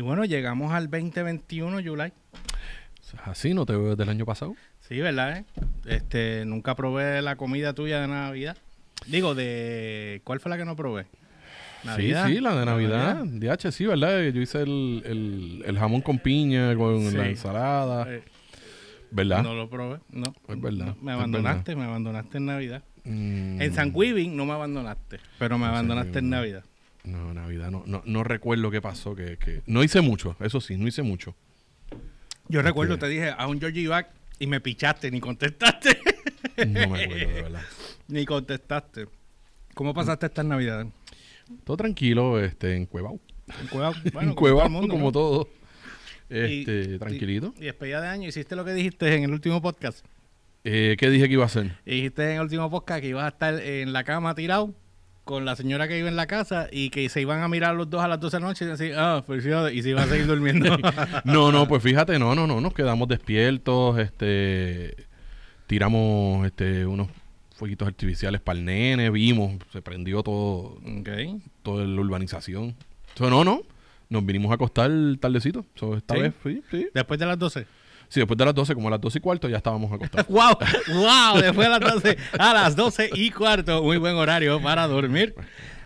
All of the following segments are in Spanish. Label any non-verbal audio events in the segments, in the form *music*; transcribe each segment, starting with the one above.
Y bueno, llegamos al 2021, July. Así no te veo desde el año pasado. Sí, ¿verdad? eh? Este, nunca probé la comida tuya de Navidad. Digo, de... ¿Cuál fue la que no probé? Sí, sí, la de Navidad. DH, sí, ¿verdad? Yo hice el, el, el jamón con piña, con Sí. la ensalada. Eh, ¿Verdad? no lo probé, no. Es verdad, me abandonaste, me abandonaste en Navidad. Mm, En San Quibin no me abandonaste, pero me abandonaste en. Navidad. No, Navidad, no, no, no recuerdo qué pasó. Que, que... No hice mucho, eso sí, no hice mucho. Yo recuerdo, Ok. te dije a un Georgie Back y me pichaste, ni contestaste. No me acuerdo, de *laughs* verdad. ni contestaste. ¿Cómo pasaste estas Navidades? Todo tranquilo, este, en Cuevao. En Cuevao, *laughs* bueno, en Cuevao, como todo el mundo, como ¿no? todo. Y- Este, tranquilito. Y despedida de año, hiciste lo que dijiste en el último podcast. Eh, ¿Qué dije que iba a hacer? Y dijiste en el último podcast que ibas a estar en la cama tirado con la señora que vive en la casa y que se iban a mirar los dos a las 12 de la noche y decir, ah, felicidades, y se iban a seguir durmiendo. *laughs* No, no, pues fíjate, no, no, no, nos quedamos despiertos, este, tiramos, este, unos fueguitos artificiales para el nene, vimos, se prendió todo, ok. toda la urbanización. So, no, no, nos vinimos a acostar tardecito, so, esta ¿Sí? vez, sí, sí. Después de las 12. Sí, después de las 12, como a las 12 y cuarto, ya estábamos acostados. *laughs* ¡Wow! ¡Wow! Después de las 12 a las 12 y cuarto. Muy buen horario para dormir.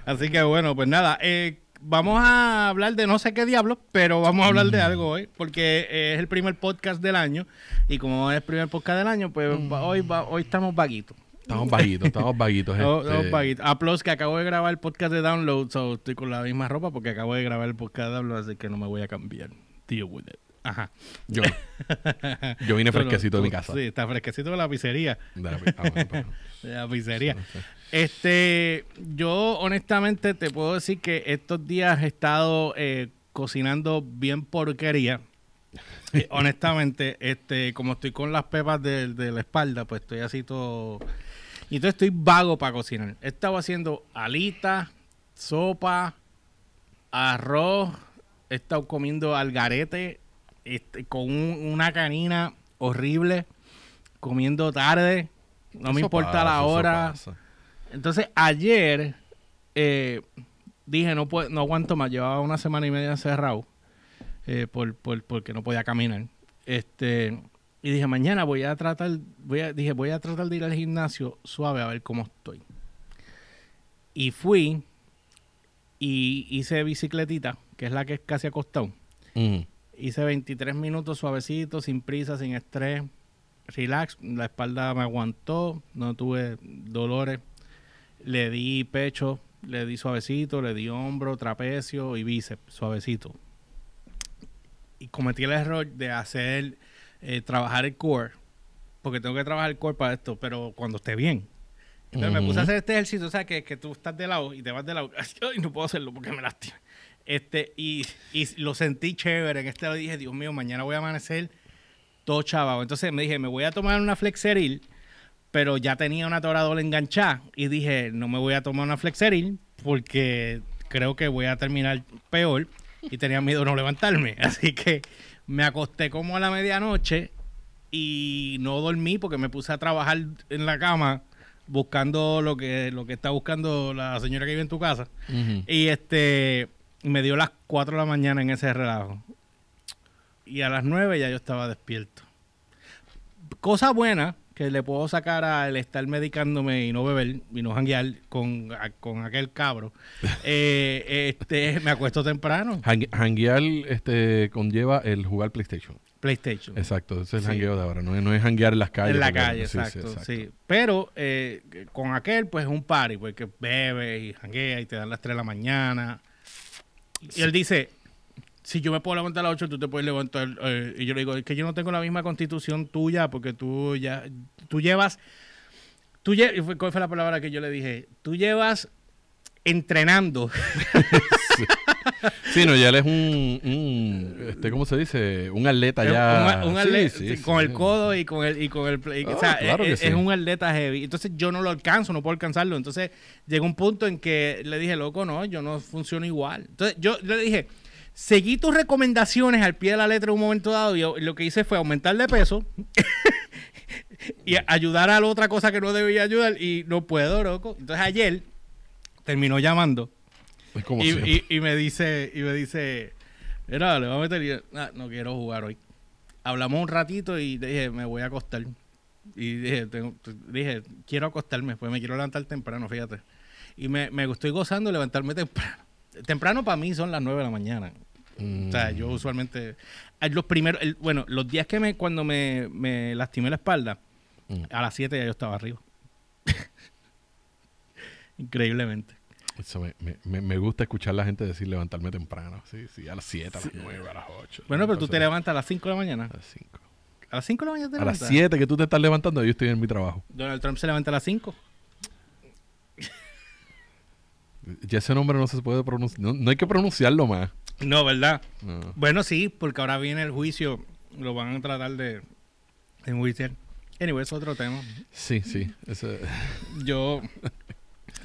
Así que bueno, pues nada. eh, vamos a hablar de no sé qué diablo, pero vamos a hablar de algo hoy, porque eh, es el primer podcast del año. Y como es el primer podcast del año, pues va- hoy, hoy estamos vaguitos. Estamos vaguitos, estamos vaguitos. Estamos- este, estamos vaguitos. Aplausos que acabo de grabar el podcast de Download, so estoy con la misma ropa porque acabo de grabar el podcast de Download, así que no me voy a cambiar. Deal with it. Ajá. yo, *laughs* yo vine fresquecito de mi casa. Sí, está fresquecito de la pizzería. De la- ah, bueno, pues, *laughs* De la pizzería. no sé. Este, yo honestamente te puedo decir que estos días he estado eh, cocinando bien porquería. Eh, *laughs* honestamente, este, como estoy con las pepas de, de la espalda, pues estoy así todo. Y entonces estoy vago para cocinar. He estado haciendo alitas, sopa, arroz, he estado comiendo algarete este, con un- una canina horrible, comiendo tarde. No me importa pasa, la hora. Entonces, ayer eh, dije, no, puedo, no aguanto más. Llevaba una semana y media encerrado eh, por, por- porque no podía caminar. Este, y dije, mañana voy a tratar, voy a, dije, voy a tratar de ir al gimnasio suave a ver cómo estoy. Y fui y hice bicicletita, que es la que es casi acostado. Mm. Hice 23 minutos suavecito, sin prisa, sin estrés, relax. La espalda me aguantó, no tuve dolores. Le di pecho, le di suavecito, le di hombro, trapecio y bíceps, suavecito. Y cometí el error de hacer, eh, trabajar el core, porque tengo que trabajar el core para esto, pero cuando esté bien. Entonces me puse a hacer este ejercicio, o sea, que, que tú estás de lado y te vas de lado. *laughs* Ay, no puedo hacerlo porque me lastima. Este, y, y lo sentí chévere. En este lo dije, Dios mío, mañana voy a amanecer todo chavado. Entonces me dije, me voy a tomar una flexeril, pero ya tenía una toradora enganchada. Y dije, no me voy a tomar una flexeril porque creo que voy a terminar peor. Y tenía miedo de no levantarme. *laughs* Así que me acosté como a la medianoche y no dormí porque me puse a trabajar en la cama buscando lo que, lo que está buscando la señora que vive en tu casa. Y este me dio las 4 de la mañana en ese relajo. Y a las 9 ya yo estaba despierto. Cosa buena que le puedo sacar al estar medicándome y no beber y no janguear con, a- con aquel cabro. *laughs* eh, este, me acuesto temprano. Hanguear este, conlleva el jugar PlayStation. PlayStation. Exacto, ese es el Sí. hangueo de ahora. No es, no es hanguear en las calles. en la calle, sí, sí, exacto, sí, Pero eh, con aquel, pues es un party, porque bebe y janguea y te dan las 3 de la mañana. Y él dice, si yo me puedo levantar a las 8, tú te puedes levantar. eh, y yo le digo, es que yo no tengo la misma constitución tuya, porque tú ya, tú llevas, tú lle- ¿cuál fue la palabra que yo le dije? Tú llevas entrenando. Sí, *laughs* *laughs* no, ya él es un, un, este, ¿cómo se dice? Un atleta ya. Un, un Sí, atleta sí, con sí. el codo y con el y con el o Ah, sea, claro es, que es- sí. es un atleta heavy. Entonces yo no lo alcanzo, no puedo alcanzarlo. Entonces llegó un punto en que le dije, loco, no, yo no funciono igual. Entonces yo le dije, seguí tus recomendaciones al pie de la letra en un momento dado y yo- lo que hice fue aumentar de peso *laughs* y ayudar a la otra cosa que no debía ayudar y no puedo, loco. Entonces ayer terminó llamando Es como y, siempre. y- y me dice, y me dice, Era, le voy a meter y ah, no quiero jugar hoy. Hablamos un ratito y dije, me voy a acostar. Y dije, tengo- dije, quiero acostarme, pues me quiero levantar temprano, fíjate. Y me, me estoy gozando levantarme temprano. Temprano para mí son las 9 de la mañana. O sea, yo usualmente. eh, Los primeros. el- bueno, los días que me. Cuando me, me lastimé la espalda, Mm. a las 7 ya yo estaba arriba. *laughs* Increíblemente. Eso me, me- me- me gusta escuchar a la gente decir levantarme temprano. Sí, sí, a las 7, a las 9, a las 8. Bueno, pero tú te levantas a las 5 de la mañana. A las 5. A las 5 de la mañana te A las levantas. 7 que tú te estás levantando, yo estoy en mi trabajo. Donald Trump se levanta a las 5. *laughs* Ya ese nombre no se puede pronunciar. No, no hay que pronunciarlo más. No, ¿verdad? No. Bueno, sí, porque ahora viene el juicio. Lo van a tratar de enjuiciar. Anyway, es otro tema. Sí, sí. ese- Yo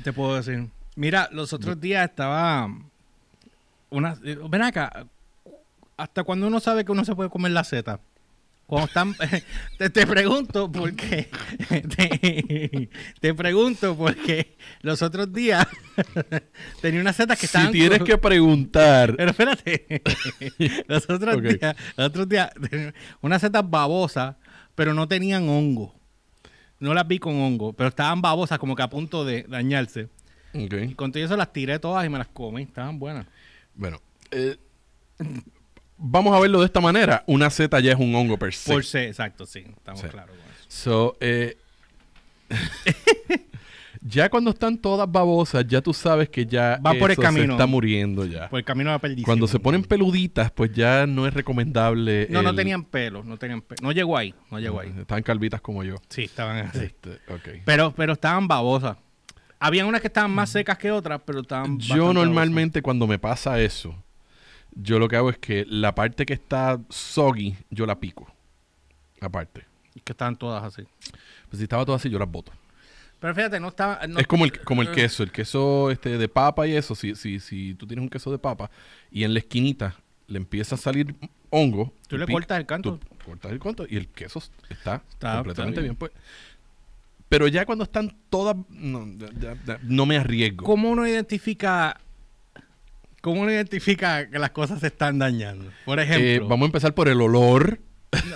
te puedo decir. Mira, los otros días estaba una eh, ven acá. ¿Hasta cuando uno sabe que uno se puede comer la seta? Cuando están *laughs* te, te pregunto porque *laughs* te, te pregunto porque los otros días *laughs* tenía unas setas que si estaban tienes co- que preguntar. pero espérate. los otros días, los otros días, tenía unas setas babosas, pero no tenían hongo. No las vi con hongo, pero estaban babosas, como que a punto de dañarse. Ok. Y con todo eso las tiré todas y me las comí. Estaban buenas. Bueno, eh, vamos a verlo de esta manera. Una seta ya es un hongo per se. Por sí, exacto, sí. Estamos Sí. claros con eso. So, eh, *laughs* ya cuando están todas babosas, ya tú sabes que ya Va por el camino. se está muriendo ya. Por el camino de la perdición. Cuando se ponen peluditas, pues ya no es recomendable. No, no tenían pelo, no tenían pelo. No llegó ahí, no llegó ahí. Están calvitas como yo. Sí, estaban así. Este, ok. Pero, pero estaban babosas. Habían unas que estaban más secas que otras, pero estaban Yo normalmente cuando me pasa eso, yo lo que hago es que la parte que está soggy, yo la pico. Aparte. Que estaban todas así. Pues si estaba todo así, yo las boto. Pero fíjate, no estaba... no- es como el, como el queso, el queso este de papa y eso. Si, si, si tú tienes un queso de papa y en la esquinita le empieza a salir hongo, Tú le cortas el canto. tú cortas el canto y el queso está, Está- completamente está bien. pues. Pero ya cuando están todas, no, ya- no me arriesgo. ¿Cómo uno identifica... ¿Cómo uno identifica que las cosas se están dañando? Por Eh, ejemplo... vamos a empezar por el olor.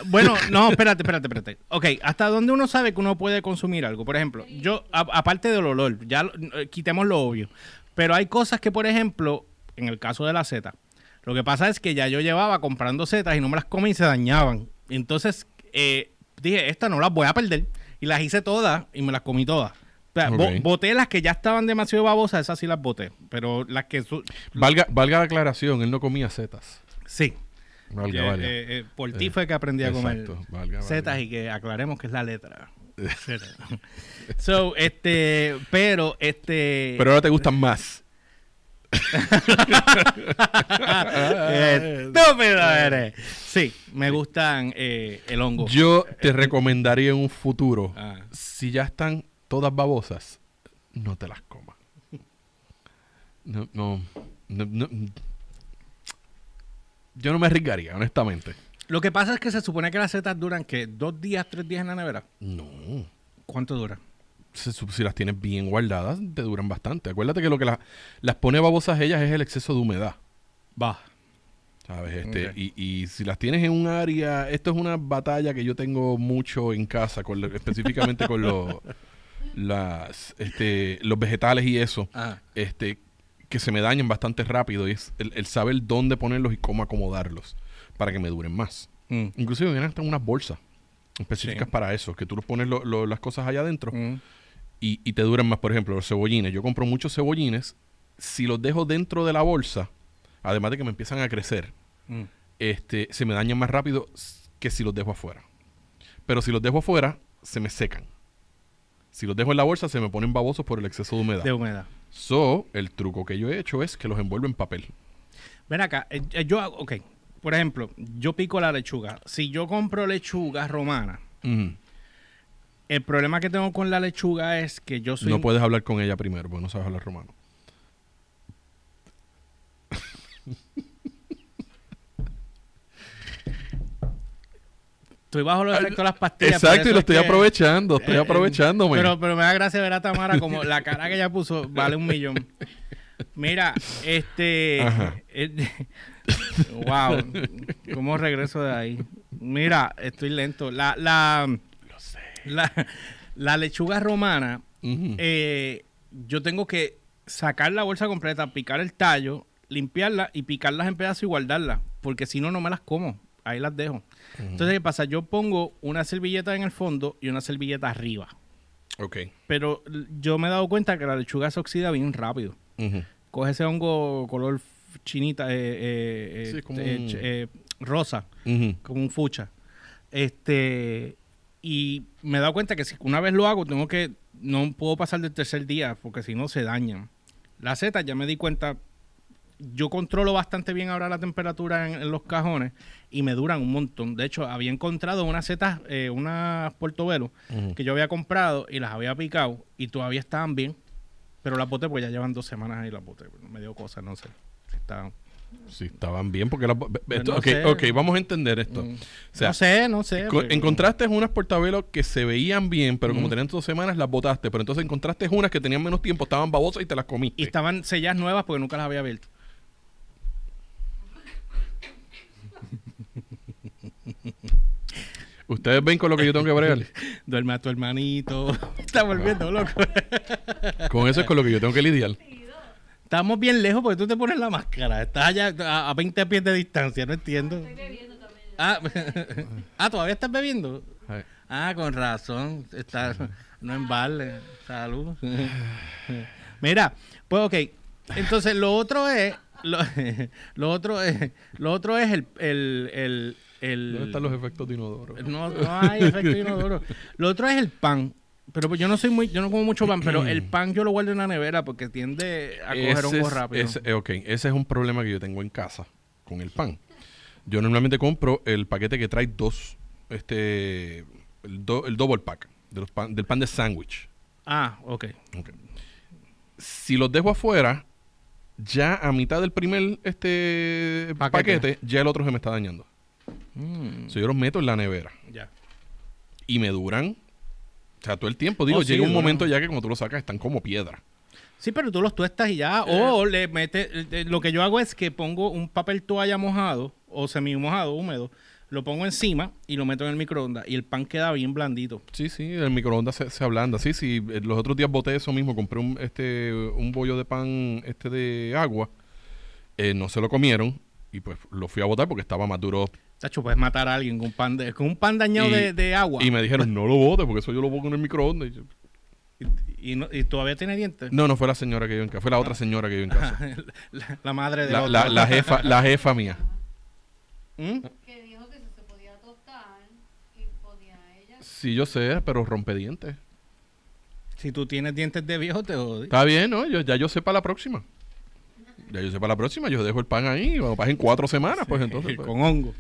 Bueno, no, espérate, espérate, espérate. Ok, ¿hasta dónde uno sabe que uno puede consumir algo? Por ejemplo, yo, a- aparte del olor, ya eh, quitemos lo obvio. Pero hay cosas que, por ejemplo, en el caso de la seta, lo que pasa es que ya yo llevaba comprando setas y no me las comí y se dañaban. Entonces, eh, dije, estas no las voy a perder. Y las hice todas y me las comí todas. O sea, bo- boté las que ya estaban demasiado babosas, esas sí las boté. Pero las que... Valga, valga la aclaración, él no comía setas. sí. Valga, Eh, valga. eh, eh, por ti Eh, fue que aprendí a comer Exacto, valga, setas y que aclaremos que es la letra. *laughs* *laughs* So, este, pero, este. Pero ahora te gustan más. Estúpido eres. Sí, me gustan eh, el hongo. Yo te recomendaría en un futuro, Ah. si ya están todas babosas, no te las comas. No, no, no, no. Yo no me arriesgaría, honestamente. Lo que pasa es que se supone que las setas duran que dos días, tres días en la nevera. No. ¿Cuánto dura? Si las tienes bien guardadas, te duran bastante. Acuérdate que lo que la- las pone babosas ellas es el exceso de humedad. Va. ¿Sabes? Este, y, y si las tienes en un área, esto es una batalla que yo tengo mucho en casa, con específicamente con los, *laughs* las, este, los vegetales y eso, Ah. este, que se me dañan bastante rápido y es el, el saber dónde ponerlos y cómo acomodarlos para que me duren más. Mm. Inclusive vienen hasta unas bolsas específicas Sí. para eso, que tú los pones lo- lo- las cosas allá adentro Mm. Y, y te duran más. Por ejemplo, los cebollines. Yo compro muchos cebollines. Si los dejo dentro de la bolsa, además de que me empiezan a crecer, Mm. este, se me dañan más rápido que si los dejo afuera. Pero si los dejo afuera, se me secan. Si los dejo en la bolsa, se me ponen babosos por el exceso de humedad. De humedad. So, el truco que yo he hecho es que los envuelvo en papel. Ven acá, eh, eh, yo, hago- ok, por ejemplo, yo pico la lechuga. Si yo compro lechuga romana. El problema que tengo con la lechuga es que yo soy... No puedes hablar con ella primero, porque no sabes hablar romano. Estoy bajo los efectos de las pastillas. Exacto, y lo es estoy que- aprovechando, estoy Eh, aprovechándome. Pero, pero me da gracia ver a Tamara como la cara que ella puso vale un millón. Mira, este... Eh, *laughs* wow. ¿Cómo regreso de ahí? Mira, estoy lento. La, la. La, la lechuga romana, eh, yo tengo que sacar la bolsa completa, picar el tallo, limpiarla y picarlas en pedazos y guardarlas. Porque si no, no me las como. Ahí las dejo. Entonces, ¿qué pasa? Yo pongo una servilleta en el fondo y una servilleta arriba. Ok. Pero yo me he dado cuenta que la lechuga se oxida bien rápido. Coge ese hongo color chinita, eh, eh, Sí, eh, como eh, un- eh, rosa, como un fucha. Este, y me he dado cuenta que si una vez lo hago, tengo que, no puedo pasar del tercer día, porque si no se dañan. Las setas, ya me di cuenta, yo controlo bastante bien ahora la temperatura en, en los cajones y me duran un montón. De hecho, había encontrado unas setas, eh, unas portobelo, que yo había comprado y las había picado y todavía estaban bien. Pero las boté porque ya llevan dos semanas ahí las boté. Me dio cosas, no sé. Estaban- Sí, estaban bien porque las... esto- no ok, vamos a entender esto. Mm. O sea, no sé, no sé. pero- encontraste unas portavelos que se veían bien, pero como Ujú. tenían dos semanas, las botaste. Pero entonces encontraste unas que tenían menos tiempo, estaban babosas y te las comiste. Y estaban sellas nuevas porque nunca las había abierto. Ustedes ven con lo que yo tengo que bregar. *laughs* Duerme a tu hermanito. *laughs* Está volviendo loco. con eso es con lo que yo tengo que lidiar. Estamos bien lejos porque tú te pones la máscara. Estás allá a, a 20 pies de distancia, no entiendo. Ah, *laughs* ah, ¿todavía estás bebiendo? Ah, con razón. Está, no en balde. Salud. *laughs* Mira, pues ok. Entonces lo otro es. Lo, *laughs* lo otro es. Lo otro es el. el, el, el- ¿Dónde están los efectos de inodoro? no, no hay efecto inodoro. Lo otro es el pan. Pero yo no soy muy, yo no como mucho pan, pero el *clears throat* pan yo lo guardo en la nevera porque tiende a coger Ese hongo es- rápido. ese- eh, ok, ese es un problema que yo tengo en casa con el pan. Yo normalmente compro el paquete que trae dos, este, el, do- el double pack de los pan- del pan de sándwich. Ah, ok. Ok. Si los dejo afuera, ya a mitad del primer este Paquete. paquete, ya el otro se me está dañando. Mm, So, yo los meto en la nevera ya. y me duran, o sea, todo el tiempo. Digo, Oh, sí, llega un momento ya que cuando tú los sacas están como piedra. Sí, pero tú los tuestas y ya. O le metes. eh, Lo que yo hago es que pongo un papel toalla mojado o semi mojado, húmedo. Lo pongo encima y lo meto en el microondas. Y el pan queda bien blandito. Sí, sí, el microondas se, se ablanda. Sí, sí, eh, los otros días boté eso mismo, compré un, este, un bollo de pan este de agua, eh, no se lo comieron y pues lo fui a botar porque estaba más duro. Tacho, puedes matar a alguien con, pan de, con un pan dañado Y- de, de agua. Y me dijeron, no lo bote porque eso yo lo pongo en el microondas. Y yo, Y, y no- y todavía tiene dientes. no, no fue la señora que yo en casa, fue la otra señora que yo en casa. *laughs* la, la madre de La, otro. la, la jefa, la jefa mía. ¿Mm? que dijo que se podía tostar y podía ella. Sí, yo sé, pero rompe dientes. Si tú tienes dientes de viejo, te jodí. Está bien, ¿no? Yo, ya yo sé para la próxima. Ya yo sé para la próxima, yo dejo el pan ahí, cuando pasen cuatro semanas, pues entonces. pues. con hongo.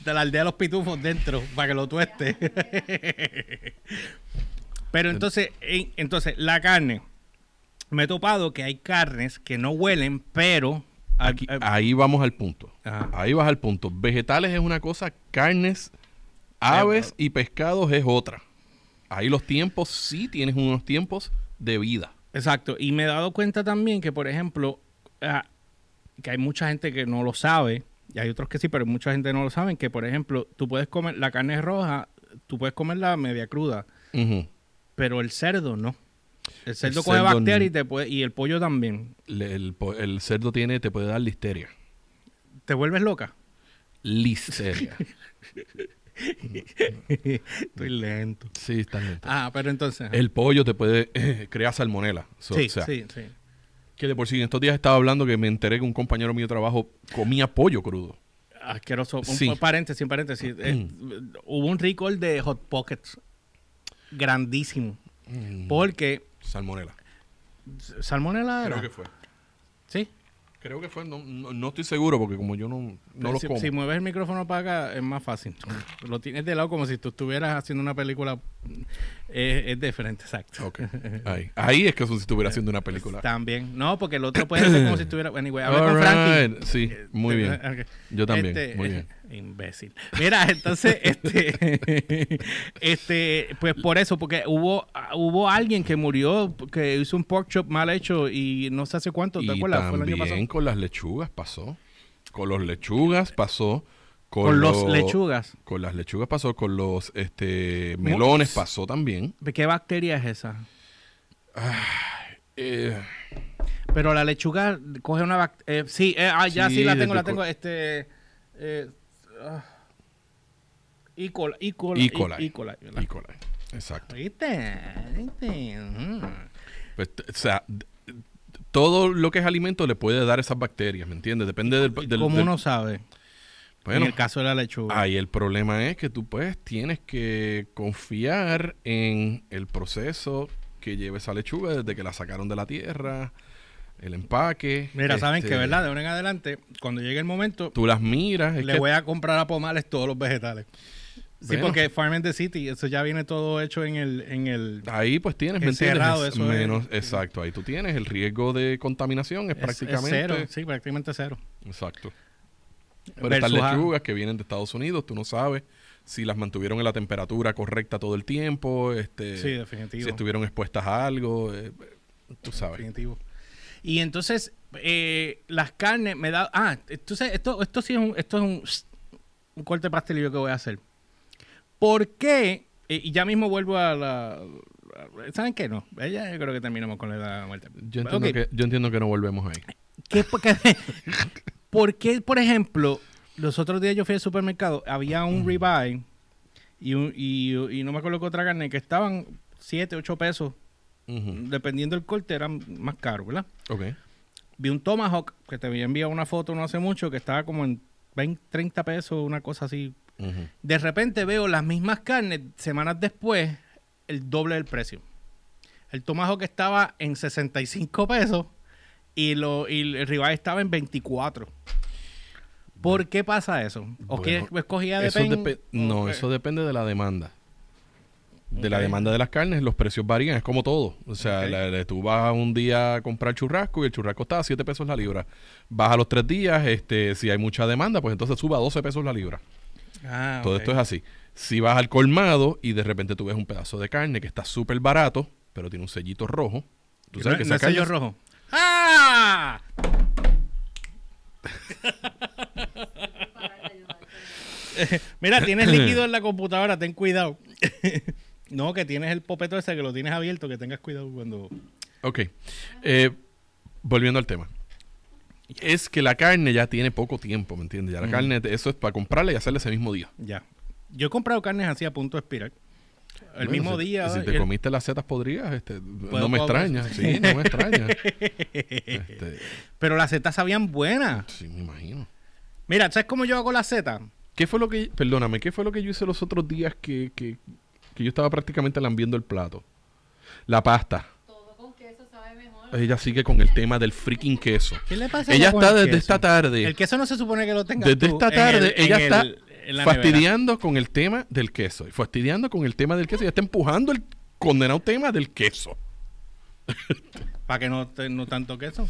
De la aldea de los pitufos dentro para que lo tueste. *laughs* Pero entonces, en- entonces, la carne. Me he topado que hay carnes que no huelen, pero. Aquí- eh, ahí vamos al punto. Ajá. Ahí vas al punto. Vegetales es una cosa, carnes, aves y pescados es otra. Ahí los tiempos, sí tienes unos tiempos de vida. Exacto. Y me he dado cuenta también que, por ejemplo, ah, que hay mucha gente que no lo sabe, y hay otros que sí, pero mucha gente no lo sabe, que, por ejemplo, tú puedes comer la carne roja, tú puedes comerla media cruda, pero el cerdo no. El cerdo El coge bacterias y, te puede, y el pollo también. Le- El, cerdo tiene, te puede dar listeria. ¿Te vuelves loca? Listeria. *laughs* Estoy lento. sí, está lento. Ah, pero entonces... El pollo te puede crear salmonela. So, sí, o sea, sí, sí. Que de por sí, en estos días estaba hablando que me enteré que un compañero mío de trabajo comía pollo crudo. Asqueroso. Un Sí. paréntesis, un paréntesis. Eh, hubo un recall de Hot Pockets grandísimo. Mm. Porque Salmonela. salmonela era. Creo que fue. Creo que fue. No, no, no estoy seguro porque como yo no, no lo si, como. si mueves el micrófono para acá es más fácil. *laughs* Lo tienes de lado como si tú estuvieras haciendo una película. Eh, es diferente, exacto. Ok. *laughs* Ahí. Ahí es que si estuviera haciendo una película. También. No, porque el otro puede ser como si estuviera. Anyway, habla All con Frankie. Sí, muy bien. Eh. Yo también. Este, Muy bien. Imbécil. Mira, entonces, *laughs* este, este, pues por eso, porque hubo, hubo alguien que murió, que hizo un pork chop mal hecho y no sé hace cuánto, ¿te Y acuerdas? Fue el año pasado. también con las lechugas pasó. Con los lechugas pasó. Con, Con los lo- lechugas. Con las lechugas pasó. Con los este, melones pasó también. ¿De qué bacteria es esa? Eh, Pero la lechuga coge una bacteria. sí, eh, ah, ya sí, Sí, la tengo, la tengo. Este. Eh, ah, E. coli. E. coli. E. Exacto. ¿Viste? ¿Viste? Pues, o sea, todo lo que es alimento le puede dar esas bacterias, ¿me entiendes? Depende del... del- ¿Cómo del- uno sabe? Bueno, en el caso de la lechuga. ahí el problema es que tú pues tienes que confiar en el proceso que lleva esa lechuga desde que la sacaron de la tierra, el empaque. Mira, saben este, que, ¿verdad? De ahora en adelante, cuando llegue el momento, Tú las miras. le que- voy a comprar a Pomales todos los vegetales. Sí, Bueno. porque Farm in the City, eso ya viene todo hecho en el... En el Ahí pues tienes, ¿me entiendes? eso es- menos, Exacto, ahí tú tienes el riesgo de contaminación, es, es- es prácticamente... cero, sí, prácticamente cero. Exacto. Pero estas a- lechugas que vienen de Estados Unidos, tú no sabes si las mantuvieron en la temperatura correcta todo el tiempo, este, Sí, definitivo. si estuvieron expuestas a algo, eh, tú sabes. Definitivo. Y entonces, eh, las carnes me da. Ah, entonces, esto, esto sí es un, esto es un, un corte pastelillo que voy a hacer. ¿Por qué? eh, y ya mismo vuelvo a la. ¿Saben qué? No. Eh, Ya yo creo que terminamos con la muerte. Yo entiendo, que, yo entiendo que no volvemos ahí. ¿Qué, por, qué, *laughs* por qué, por ejemplo, los otros días yo fui al supermercado, había un ribeye y, un- y, y no me acuerdo qué otra carne que estaban 7, 8 pesos, Dependiendo del corte, eran más caros, ¿verdad? Ok. Vi un Tomahawk que te había enviado una foto no hace mucho que estaba como en 20, 30 pesos, una cosa así. De repente veo las mismas carnes semanas después, el doble del precio. El Tomahawk estaba en 65 pesos y, lo, y el ribeye estaba en 24. ¿Por qué pasa eso? ¿O qué escogía de Eso pen? no, eso depende de la demanda. De la demanda de las carnes, los precios varían, es como todo. O sea, Ok. la- la- tú vas un día a comprar churrasco y el churrasco está a 7 pesos la libra. Vas a los tres días, este, si hay mucha demanda, pues entonces sube a 12 pesos la libra. Ah, Todo esto es así. Si vas al colmado y de repente tú ves un pedazo de carne que está súper barato, pero tiene un sellito rojo, tú ¿Y sabes no- que no esa es carne sello es- rojo. ¡Ah! *laughs* Mira, tienes líquido en la computadora, ten cuidado. *laughs* no, que tienes el popeto ese que lo tienes abierto, que tengas cuidado cuando... Ok. Eh, volviendo al tema. Es que la carne ya tiene poco tiempo, ¿me entiendes? Ya la carne, eso es para comprarla y hacerla ese mismo día. Ya. Yo he comprado carnes así a punto de expirar. El Bueno, mismo si- día. Si te el- comiste las setas podridas, este, no me puedo- extraña. Sí, no me extraña. *laughs* Este, Pero las setas sabían buenas. sí, me imagino. Mira, ¿sabes cómo yo hago la seta? ¿Qué fue lo que, perdóname, qué fue lo que yo hice los otros días que, que, que yo estaba prácticamente lambiendo el plato? La pasta. Todo con queso sabe mejor. Ella sigue con el tema del freaking queso. ¿Qué le pasa Ella con está el desde queso? esta tarde. El queso no se supone que lo tenga Desde esta tarde ella está fastidiando con el tema del queso. Fastidiando con el tema del queso. Ella está empujando el condenado tema del queso. *laughs* Para que no, te- no tanto queso.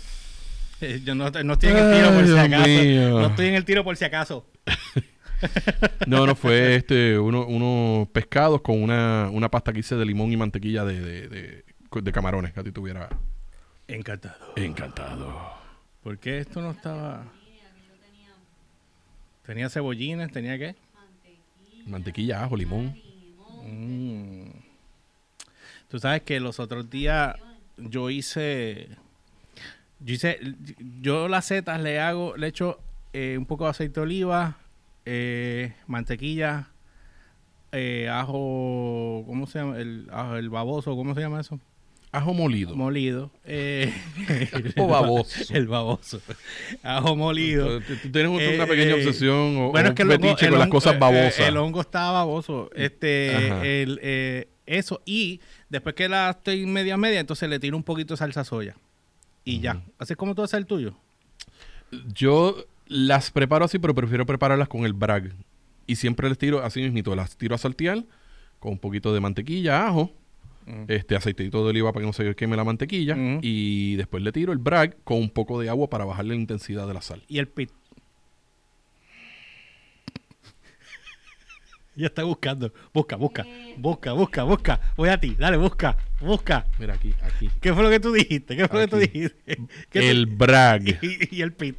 Yo no, no estoy en el tiro Ay, por si acaso. mío. No estoy en el tiro por si acaso. *laughs* *laughs* No, no, fue este uno- unos pescados con una, una pasta que hice de limón y mantequilla de, de, de- de camarones. Que a ti te hubiera Encantado. encantado. ¿Por qué esto no estaba...? Tenía Tenía cebollines, tenía qué? mantequilla, Mantequilla, ajo, limón. limón, Mm. Tú sabes que los otros días yo hice, yo hice, yo las setas le hago, le echo eh, un poco de aceite de oliva, eh, mantequilla, eh, ajo, ¿cómo se llama? El, ajo, el baboso, ¿cómo se llama eso? Ajo molido. Molido. Eh, *laughs* O baboso. *laughs* El baboso. Ajo molido. Tú, tienes una Eh, pequeña obsesión o, bueno, es que el hongo- el con las cosas babosas. El hongo está baboso. Este, el, eh, eso. Y después que la estoy media media, entonces le tiro un poquito de salsa soya. Y ya. Así es como tú haces el tuyo. Yo las preparo así, pero prefiero prepararlas con el brag. Y siempre les tiro así mismito, las tiro a saltear con un poquito de mantequilla, ajo, este aceitito de oliva para que no se queme la mantequilla. Ujú. Y después le tiro el brag con un poco de agua para bajarle la intensidad de la sal. Y el pit. *laughs* ya está buscando. Busca, busca. Busca, busca, busca. Voy a ti. Dale, busca. Busca. Mira aquí, aquí. ¿Qué fue lo que tú dijiste? ¿Qué fue lo que tú dijiste? *laughs* ¿Qué El brag. *laughs* y, y el pit.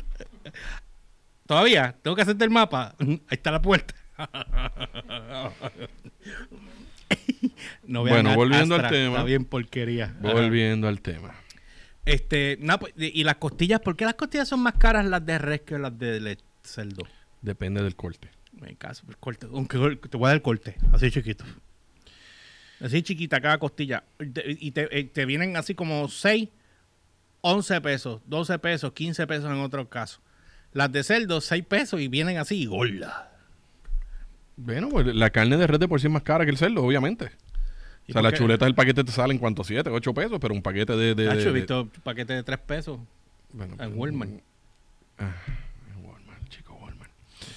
Todavía, tengo que hacerte el mapa. Ahí está la puerta. no Bueno, volviendo al tema. Está bien porquería. Ajá. Volviendo al tema. Este, nada, pues, y las costillas, ¿por qué las costillas son más caras las de res que las de cerdo? Depende del corte. En caso, el corte, aunque te voy a dar el corte, así chiquito. Así chiquita cada costilla. Y te, eh, te vienen así como 6, 11 pesos, 12 pesos, 15 pesos en otros casos. Las de cerdo, 6 pesos y vienen así gordas. Bueno, pues la carne de res de por sí es más cara que el cerdo, obviamente. ¿Y O sea, la qué? chuleta del paquete te sale en cuanto 7, 8 pesos, pero un paquete de... de, Nacho, he de- visto paquetes de 3 pesos bueno, en Walmart. Ah, en Walmart, chico, Walmart.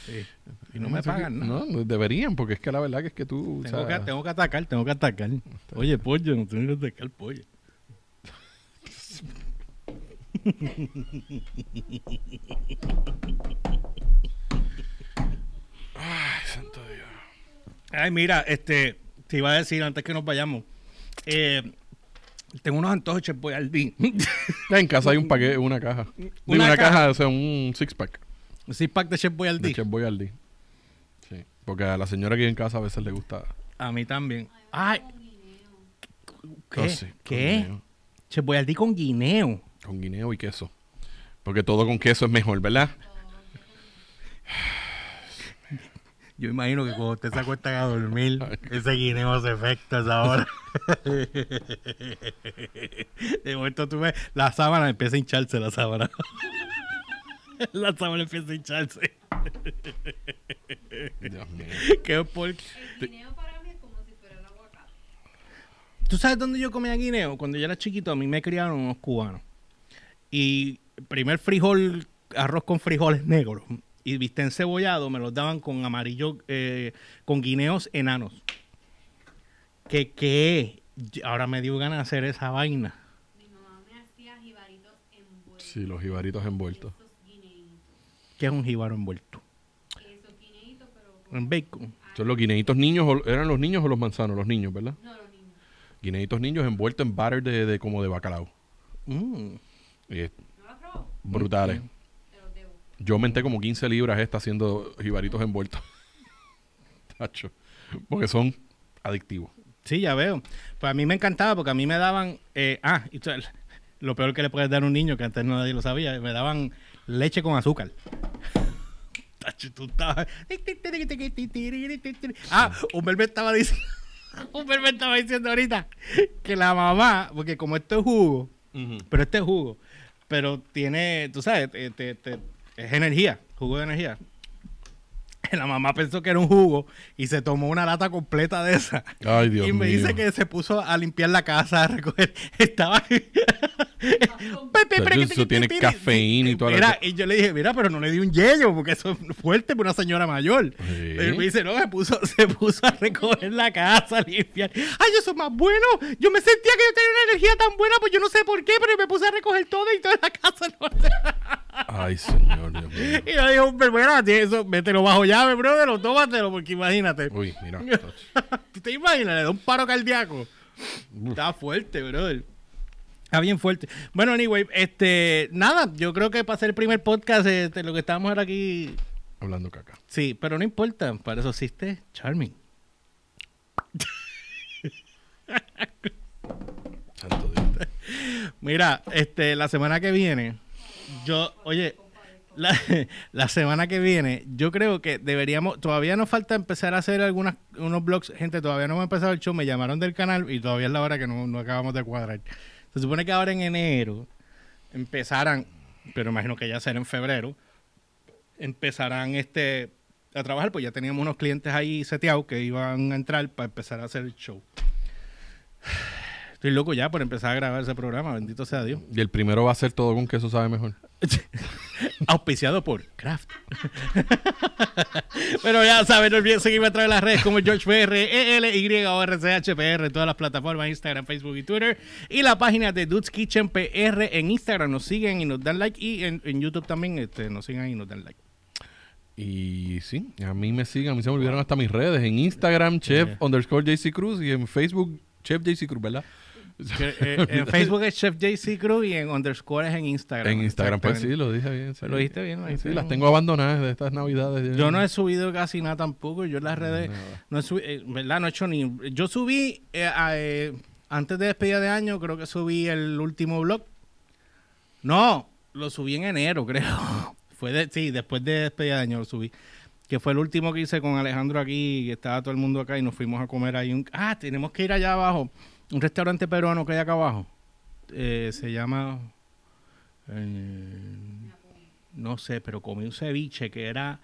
Sí. Y no me Eso que- pagan nada. No, deberían, porque es que la verdad que es que tú... o Tengo, sea, que, tengo que atacar, tengo que atacar. Oye, pollo, no tengo que atacar pollo. Ay, santo Dios. Ay, mira, este, te iba a decir antes que nos vayamos. eh, tengo unos antojos Chef Boyardee. *laughs* En casa hay un paquete, una caja. Una una, caja. caja. o sea, un six pack Un six pack de Chef de Boyardee. Chef Boyardee. Sí, porque a la señora aquí en casa a veces le gusta. A mí también. Ay, ¿qué? Oh, sí, ¿Qué? Chef Boyardee con guineo. Con guineo y queso. Porque todo con queso es mejor, ¿verdad? Yo imagino que cuando usted se acuesta a dormir, *laughs* ese guineo hace efecto a esa hora. *laughs* De momento tú ves, la sábana empieza a hincharse, la sábana. *laughs* la sábana empieza a hincharse. Dios mío. Qué por... El guineo para mí es como si fuera el aguacate. ¿Tú sabes dónde yo comía guineo? Cuando yo era chiquito, a mí me criaron unos cubanos. Y primer frijol, arroz con frijoles negros y viste encebollado, me los daban con amarillo, eh, con guineos enanos. ¿Qué qué? Ahora me dio ganas de hacer esa vaina. Mi mamá me hacía jibaritos envueltos. Sí, los jibaritos envueltos. ¿Qué es un jíbaro envuelto? Esos guineitos, pero... En bacon. Son los guineitos niños, o- ¿eran los niños o los manzanos? Los niños, ¿verdad? No, los niños. Guineitos niños envueltos en batter de, de como de bacalao. Mm. Brutales. Yo aumenté como 15 libras esta haciendo jibaritos envueltos. *laughs* Tacho. Porque son adictivos. Sí, ya veo. Pues a mí me encantaba porque a mí me daban... eh, ah, y tú- lo peor que le puedes dar a un niño, que antes nadie lo sabía, me daban leche con azúcar. *laughs* Tacho, tú estabas- Ah, Humber me estaba diciendo... *laughs* Humber me estaba diciendo ahorita que la mamá, porque como esto es jugo, pero este es jugo, pero tiene, tú sabes, te- te- te- es energía, jugo de energía. *laughs* La mamá pensó que era un jugo y se tomó una lata completa de esa. Ay, Dios y me mío. dice que se puso a limpiar la casa, a recoger. *laughs* Estaba. *laughs* Tacho, eso tiene cafeína y toda la Mira, cosa. y yo le dije, mira, pero no le di un yello porque eso es fuerte para una señora mayor. Sí. Él me dice, no, se puso, *laughs* se puso a recoger la casa, a limpiar. Ay, eso es más bueno. Yo me sentía que yo tenía una energía tan buena, pues yo no sé por qué, pero me puse a recoger todo y toda la casa. no- *laughs* Ay, señor, Dios mío. y yo le dije, hombre, mira, eso, mételo bajo llave, brother, o tómatelo, porque imagínate. Uy, mira. ¿Tú te imaginas? Le da un paro cardíaco. Está fuerte, brother. Está bien fuerte. Bueno, anyway, este, nada, yo creo que para hacer el primer podcast, este, lo que estábamos ahora aquí, Hablando caca. sí, pero no importa, para eso existe Charming. Santo Dios. Mira, este, la semana que viene, yo, oye, la, *laughs* la semana que viene, yo creo que deberíamos, todavía nos falta empezar a hacer algunas, unos blogs, gente, todavía no hemos empezado el show, me llamaron del canal y todavía es la hora que no, no acabamos de cuadrar. Se supone que ahora en enero empezarán, pero imagino que ya será en febrero, empezarán este a trabajar, pues ya teníamos unos clientes ahí seteados que iban a entrar para empezar a hacer el show. Estoy loco ya por empezar a grabar ese programa, bendito sea Dios. Y el primero va a ser todo con queso sabe mejor. *laughs* Auspiciado por Kraft. *laughs* Bueno, ya saben, no olviden seguirme a través de las redes como George PR, EL, Y o RCHPR en todas las plataformas, Instagram, Facebook y Twitter. Y la página de Dudes Kitchen PR en Instagram. Nos siguen y nos dan like. Y en, en YouTube también este, nos sigan y nos dan like. Y sí, a mí me siguen, a mí se me olvidaron hasta mis redes. En Instagram, chef Yeah. underscore JC Cruz y en Facebook, chef JC Cruz, ¿verdad? *laughs* Eh, en Facebook es Chef JC Cruz y en underscore es en Instagram. En Instagram, pues sí, lo dije bien. sí. Lo dijiste bien, lo Sí, las tengo abandonadas de estas navidades. Yo no he subido casi nada tampoco. Yo en las redes, no he subido, eh, ¿verdad? No he hecho ni. Yo subí, eh, a, eh, antes de despedida de año, creo que subí el último blog. No, lo subí en enero, *laughs* creo. Fue de, sí, después de despedida de año lo subí. Que fue el último que hice con Alejandro aquí, que estaba todo el mundo acá y nos fuimos a comer ahí. Un, ah, tenemos que ir allá abajo. Un restaurante peruano que hay acá abajo. Eh, se llama. eh, no sé, pero comí un ceviche que era.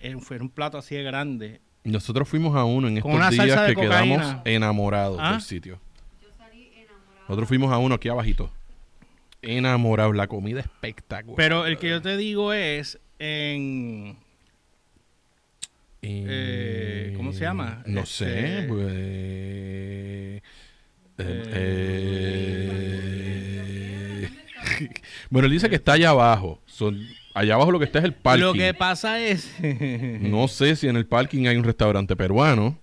eh, fue un plato así de grande. Nosotros fuimos a uno en estos días que quedamos enamorados ¿Ah? del sitio. Yo salí enamorada. Nosotros fuimos a uno aquí abajito. Enamorados. La comida espectacular. Pero el que yo te digo es en. Eh, ¿cómo se llama? No Este- sé. Pues, eh, eh, bueno, él dice que está allá abajo. Son, allá abajo lo que está es el parking. Lo que pasa es. *laughs* No sé si en el parking hay un restaurante peruano.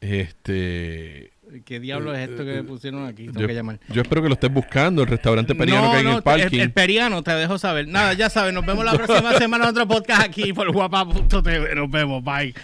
Este. ¿Qué diablo es esto que me pusieron aquí? Tengo Yo, que llamar. yo espero que lo estés buscando, el restaurante peruano que hay en el parking. El, el periano, te dejo saber. Nada, ya sabes, nos vemos la próxima *laughs* semana en otro podcast aquí por guapa.tv. Nos vemos, bye.